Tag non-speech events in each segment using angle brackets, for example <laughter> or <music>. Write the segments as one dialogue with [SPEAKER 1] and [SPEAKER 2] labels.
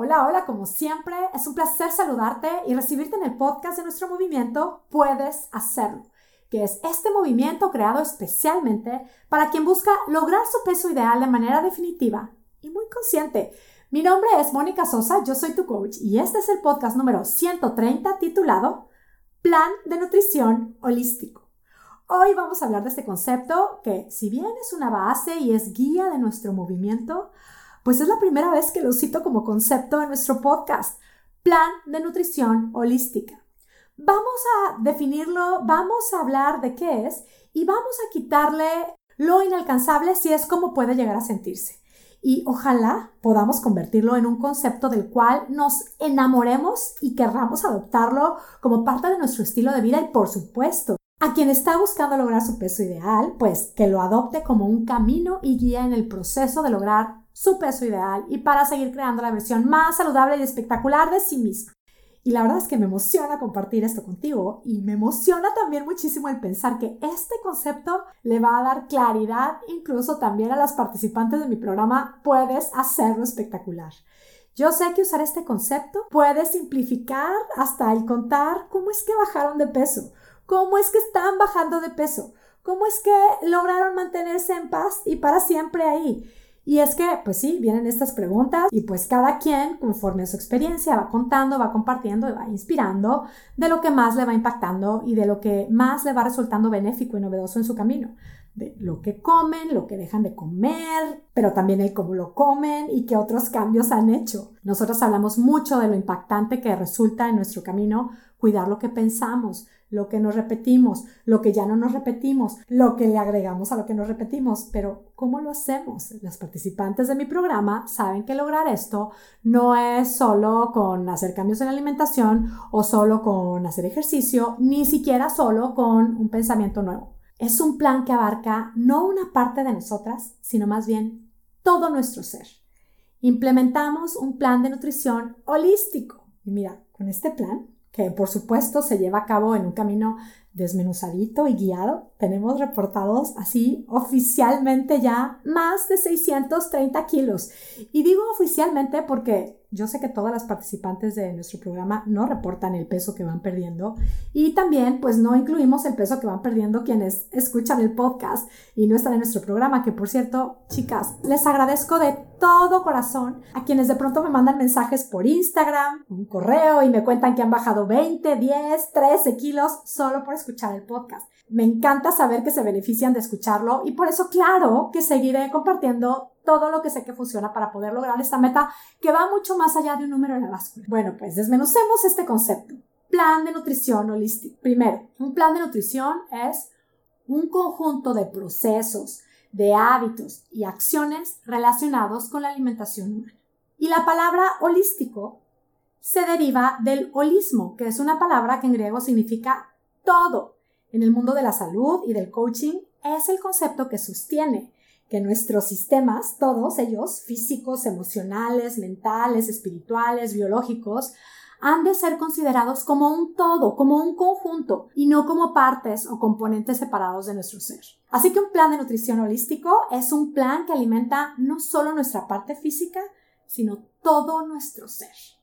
[SPEAKER 1] Hola, hola, como siempre, es un placer saludarte y recibirte en el podcast de nuestro movimiento Puedes Hacerlo, que es este movimiento creado especialmente para quien busca lograr su peso ideal de manera definitiva y muy consciente. Mi nombre es Mónica Sosa, yo soy tu coach y este es el podcast número 130 titulado Plan de Nutrición Holístico. Hoy vamos a hablar de este concepto que, si bien es una base y es guía de nuestro movimiento, pues es la primera vez que lo cito como concepto en nuestro podcast, Plan de Nutrición Holística. Vamos a definirlo, vamos a hablar de qué es y vamos a quitarle lo inalcanzable si es como puede llegar a sentirse. Y ojalá podamos convertirlo en un concepto del cual nos enamoremos y querramos adoptarlo como parte de nuestro estilo de vida y por supuesto a quien está buscando lograr su peso ideal, pues que lo adopte como un camino y guía en el proceso de lograr su peso ideal y para seguir creando la versión más saludable y espectacular de sí misma. Y la verdad es que me emociona compartir esto contigo y me emociona también muchísimo el pensar que este concepto le va a dar claridad incluso también a las participantes de mi programa Puedes hacerlo espectacular. Yo sé que usar este concepto puede simplificar hasta el contar cómo es que bajaron de peso ¿Cómo es que están bajando de peso? ¿Cómo es que lograron mantenerse en paz y para siempre ahí? Y es que, pues sí, vienen estas preguntas y pues cada quien, conforme a su experiencia, va contando, va compartiendo y va inspirando de lo que más le va impactando y de lo que más le va resultando benéfico y novedoso en su camino. De lo que comen, lo que dejan de comer, pero también el cómo lo comen y qué otros cambios han hecho. Nosotros hablamos mucho de lo impactante que resulta en nuestro camino cuidar lo que pensamos, lo que nos repetimos, lo que ya no nos repetimos, lo que le agregamos a lo que nos repetimos. Pero, ¿cómo lo hacemos? Las participantes de mi programa saben que lograr esto no es solo con hacer cambios en la alimentación o solo con hacer ejercicio, ni siquiera solo con un pensamiento nuevo. Es un plan que abarca no una parte de nosotras, sino más bien todo nuestro ser. Implementamos un plan de nutrición holístico. Y mira, con este plan que por supuesto se lleva a cabo en un camino desmenuzadito y guiado. Tenemos reportados así oficialmente ya más de 630 kilos. Y digo oficialmente porque yo sé que todas las participantes de nuestro programa no reportan el peso que van perdiendo y también pues no incluimos el peso que van perdiendo quienes escuchan el podcast y no están en nuestro programa, que por cierto, chicas, les agradezco de todo corazón a quienes de pronto me mandan mensajes por Instagram, un correo y me cuentan que han bajado 20, 10, 13 kilos solo por escuchar el podcast. Me encanta saber que se benefician de escucharlo y por eso claro que seguiré compartiendo todo lo que sé que funciona para poder lograr esta meta que va mucho más allá de un número en la báscula. Bueno, pues desmenucemos este concepto. Plan de nutrición holístico. Primero, un plan de nutrición es un conjunto de procesos, de hábitos y acciones relacionados con la alimentación humana. Y la palabra holístico se deriva del holismo, que es una palabra que en griego significa todo. En el mundo de la salud y del coaching es el concepto que sostiene que nuestros sistemas, todos ellos, físicos, emocionales, mentales, espirituales, biológicos, han de ser considerados como un todo, como un conjunto, y no como partes o componentes separados de nuestro ser. Así que un plan de nutrición holístico es un plan que alimenta no solo nuestra parte física, sino todo nuestro ser.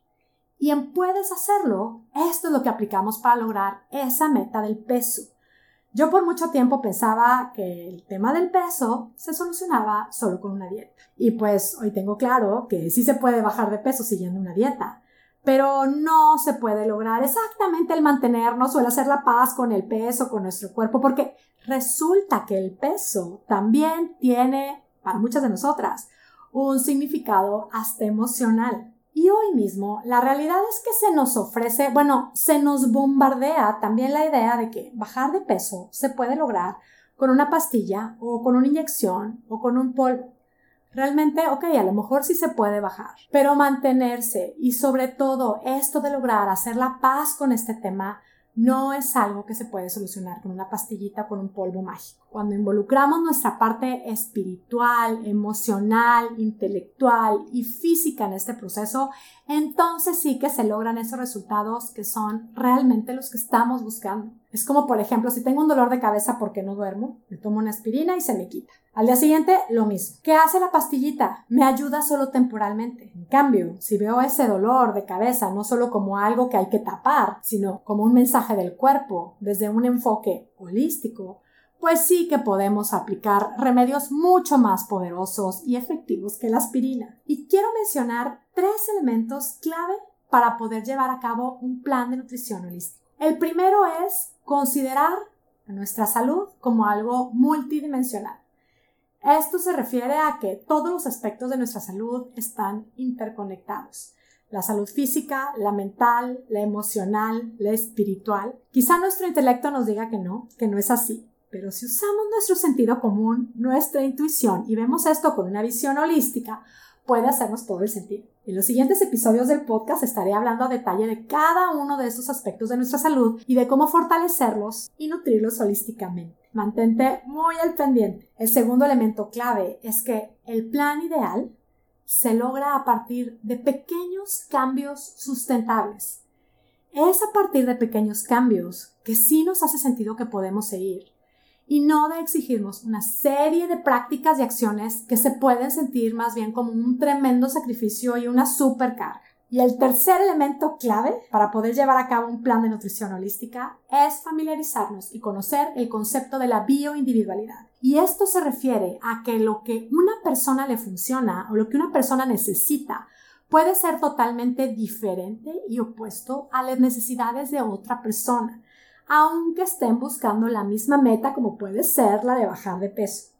[SPEAKER 1] Y en puedes hacerlo, esto es lo que aplicamos para lograr esa meta del peso. Yo por mucho tiempo pensaba que el tema del peso se solucionaba solo con una dieta. Y pues hoy tengo claro que sí se puede bajar de peso siguiendo una dieta, pero no se puede lograr exactamente el mantenernos o el hacer la paz con el peso, con nuestro cuerpo, porque resulta que el peso también tiene, para muchas de nosotras, un significado hasta emocional. Y hoy mismo la realidad es que se nos ofrece, bueno, se nos bombardea también la idea de que bajar de peso se puede lograr con una pastilla o con una inyección o con un polvo. Realmente, ok, a lo mejor sí se puede bajar, pero mantenerse y sobre todo esto de lograr hacer la paz con este tema no es algo que se puede solucionar con una pastillita o con un polvo mágico. Cuando involucramos nuestra parte espiritual, emocional, intelectual y física en este proceso, entonces sí que se logran esos resultados que son realmente los que estamos buscando. Es como, por ejemplo, si tengo un dolor de cabeza porque no duermo, me tomo una aspirina y se me quita. Al día siguiente, lo mismo. ¿Qué hace la pastillita? Me ayuda solo temporalmente. En cambio, si veo ese dolor de cabeza no solo como algo que hay que tapar, sino como un mensaje del cuerpo desde un enfoque holístico, pues sí que podemos aplicar remedios mucho más poderosos y efectivos que la aspirina. Y quiero mencionar tres elementos clave para poder llevar a cabo un plan de nutrición holístico. El primero es considerar nuestra salud como algo multidimensional. Esto se refiere a que todos los aspectos de nuestra salud están interconectados. La salud física, la mental, la emocional, la espiritual. Quizá nuestro intelecto nos diga que no, que no es así, pero si usamos nuestro sentido común, nuestra intuición y vemos esto con una visión holística, puede hacernos todo el sentido. En los siguientes episodios del podcast estaré hablando a detalle de cada uno de estos aspectos de nuestra salud y de cómo fortalecerlos y nutrirlos holísticamente. Mantente muy al pendiente. El segundo elemento clave es que el plan ideal se logra a partir de pequeños cambios sustentables. Es a partir de pequeños cambios que sí nos hace sentido que podemos seguir y no de exigirnos una serie de prácticas y acciones que se pueden sentir más bien como un tremendo sacrificio y una supercarga. Y el tercer elemento clave para poder llevar a cabo un plan de nutrición holística es familiarizarnos y conocer el concepto de la bioindividualidad. Y esto se refiere a que lo que una persona le funciona o lo que una persona necesita puede ser totalmente diferente y opuesto a las necesidades de otra persona aunque estén buscando la misma meta como puede ser la de bajar de peso.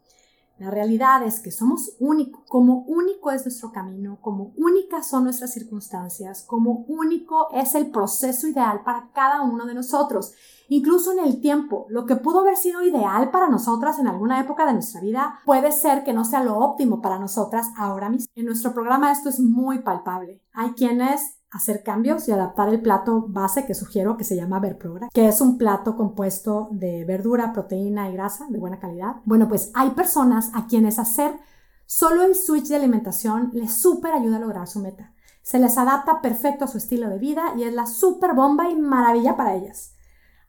[SPEAKER 1] La realidad es que somos únicos, como único es nuestro camino, como únicas son nuestras circunstancias, como único es el proceso ideal para cada uno de nosotros. Incluso en el tiempo, lo que pudo haber sido ideal para nosotras en alguna época de nuestra vida puede ser que no sea lo óptimo para nosotras ahora mismo. En nuestro programa esto es muy palpable. Hay quienes hacer cambios y adaptar el plato base que sugiero que se llama Verprogra, que es un plato compuesto de verdura, proteína y grasa de buena calidad. Bueno, pues hay personas a quienes hacer solo el switch de alimentación les súper ayuda a lograr su meta. Se les adapta perfecto a su estilo de vida y es la súper bomba y maravilla para ellas.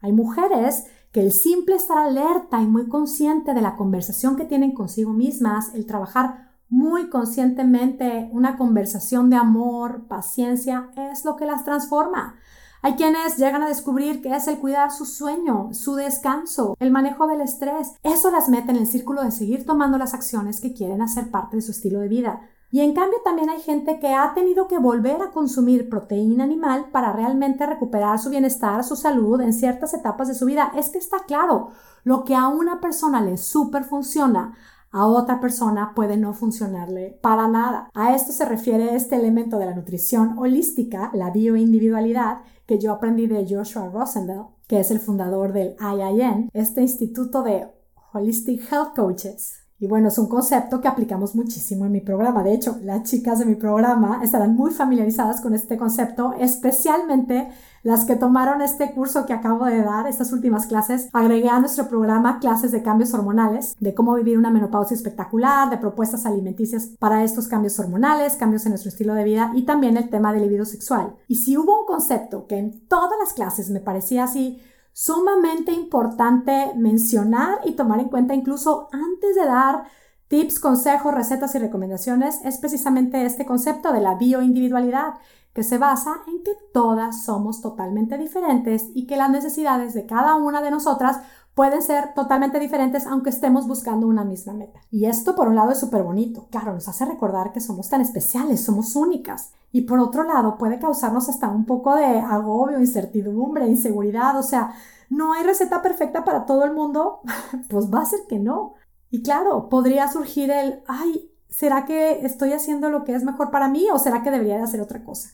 [SPEAKER 1] Hay mujeres que el simple estar alerta y muy consciente de la conversación que tienen consigo mismas, el trabajar muy conscientemente una conversación de amor, paciencia, es lo que las transforma. Hay quienes llegan a descubrir que es el cuidar su sueño, su descanso, el manejo del estrés. Eso las mete en el círculo de seguir tomando las acciones que quieren hacer parte de su estilo de vida. Y en cambio también hay gente que ha tenido que volver a consumir proteína animal para realmente recuperar su bienestar, su salud en ciertas etapas de su vida. Es que está claro, lo que a una persona le super funciona, a otra persona puede no funcionarle para nada. A esto se refiere este elemento de la nutrición holística, la bioindividualidad, que yo aprendí de Joshua Rosendale, que es el fundador del IIN, este instituto de Holistic Health Coaches. Y bueno, es un concepto que aplicamos muchísimo en mi programa. De hecho, las chicas de mi programa estarán muy familiarizadas con este concepto, especialmente las que tomaron este curso que acabo de dar, estas últimas clases, agregué a nuestro programa clases de cambios hormonales, de cómo vivir una menopausia espectacular, de propuestas alimenticias para estos cambios hormonales, cambios en nuestro estilo de vida y también el tema del libido sexual. Y si hubo un concepto que en todas las clases me parecía así sumamente importante mencionar y tomar en cuenta incluso antes de dar tips, consejos, recetas y recomendaciones, es precisamente este concepto de la bioindividualidad que se basa en que todas somos totalmente diferentes y que las necesidades de cada una de nosotras pueden ser totalmente diferentes aunque estemos buscando una misma meta. Y esto por un lado es súper bonito, claro, nos hace recordar que somos tan especiales, somos únicas. Y por otro lado puede causarnos hasta un poco de agobio, incertidumbre, inseguridad, o sea, no hay receta perfecta para todo el mundo, <laughs> pues va a ser que no. Y claro, podría surgir el, ay, ¿será que estoy haciendo lo que es mejor para mí o será que debería de hacer otra cosa?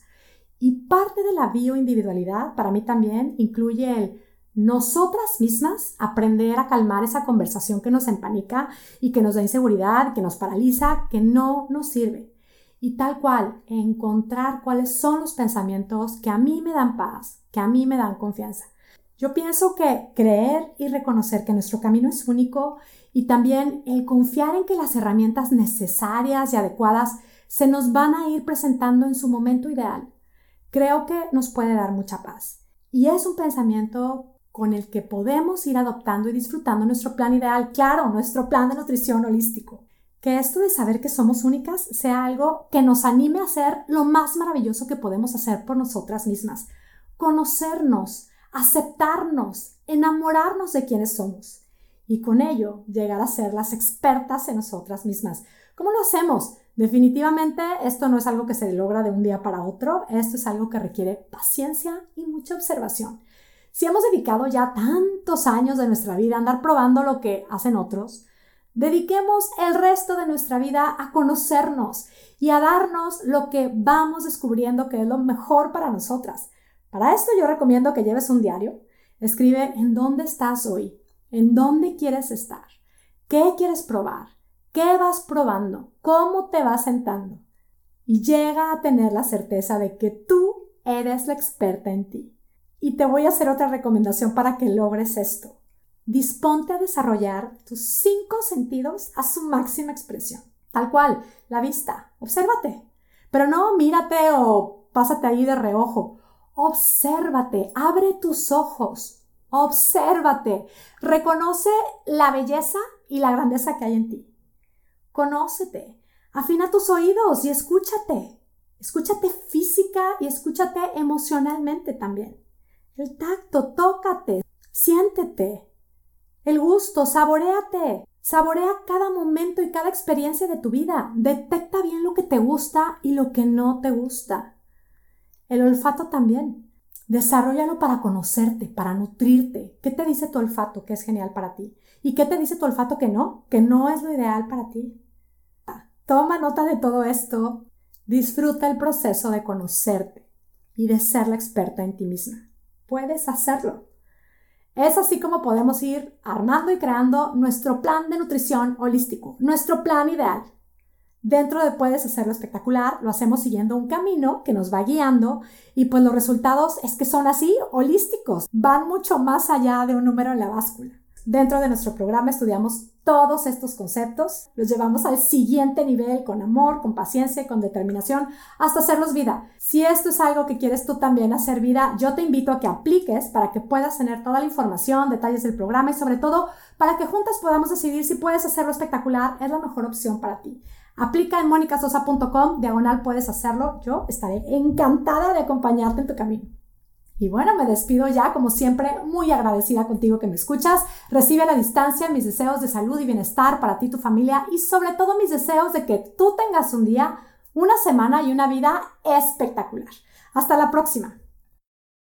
[SPEAKER 1] Y parte de la bioindividualidad para mí también incluye el nosotras mismas aprender a calmar esa conversación que nos empanica y que nos da inseguridad, que nos paraliza, que no nos sirve. Y tal cual, encontrar cuáles son los pensamientos que a mí me dan paz, que a mí me dan confianza. Yo pienso que creer y reconocer que nuestro camino es único y también el confiar en que las herramientas necesarias y adecuadas se nos van a ir presentando en su momento ideal, creo que nos puede dar mucha paz. Y es un pensamiento con el que podemos ir adoptando y disfrutando nuestro plan ideal, claro, nuestro plan de nutrición holístico. Que esto de saber que somos únicas sea algo que nos anime a hacer lo más maravilloso que podemos hacer por nosotras mismas. Conocernos, aceptarnos, enamorarnos de quienes somos y con ello llegar a ser las expertas en nosotras mismas. ¿Cómo lo hacemos? Definitivamente esto no es algo que se logra de un día para otro, esto es algo que requiere paciencia y mucha observación. Si hemos dedicado ya tantos años de nuestra vida a andar probando lo que hacen otros, dediquemos el resto de nuestra vida a conocernos y a darnos lo que vamos descubriendo que es lo mejor para nosotras. Para esto yo recomiendo que lleves un diario. Escribe en dónde estás hoy, en dónde quieres estar, qué quieres probar, qué vas probando, cómo te vas sentando. Y llega a tener la certeza de que tú eres la experta en ti. Y te voy a hacer otra recomendación para que logres esto. Disponte a desarrollar tus cinco sentidos a su máxima expresión. Tal cual, la vista. Obsérvate. Pero no mírate o pásate ahí de reojo. Obsérvate, abre tus ojos, Obsérvate, reconoce la belleza y la grandeza que hay en ti. Conócete, afina tus oídos y escúchate. Escúchate física y escúchate emocionalmente también. El tacto, tócate, siéntete. El gusto, saboreate. Saborea cada momento y cada experiencia de tu vida. Detecta bien lo que te gusta y lo que no te gusta. El olfato también. Desarrollalo para conocerte, para nutrirte. ¿Qué te dice tu olfato que es genial para ti? ¿Y qué te dice tu olfato que no? Que no es lo ideal para ti. Toma nota de todo esto. Disfruta el proceso de conocerte y de ser la experta en ti misma. Puedes hacerlo. Es así como podemos ir armando y creando nuestro plan de nutrición holístico, nuestro plan ideal. Dentro de Puedes hacerlo espectacular, lo hacemos siguiendo un camino que nos va guiando y pues los resultados es que son así, holísticos, van mucho más allá de un número en la báscula. Dentro de nuestro programa estudiamos todos estos conceptos, los llevamos al siguiente nivel con amor, con paciencia con determinación hasta hacerlos vida. Si esto es algo que quieres tú también hacer vida, yo te invito a que apliques para que puedas tener toda la información, detalles del programa y sobre todo para que juntas podamos decidir si puedes hacerlo espectacular, es la mejor opción para ti. Aplica en monicasosa.com, diagonal puedes hacerlo. Yo estaré encantada de acompañarte en tu camino. Y bueno, me despido ya, como siempre, muy agradecida contigo que me escuchas. Recibe a la distancia mis deseos de salud y bienestar para ti tu familia y sobre todo mis deseos de que tú tengas un día, una semana y una vida espectacular. Hasta la próxima.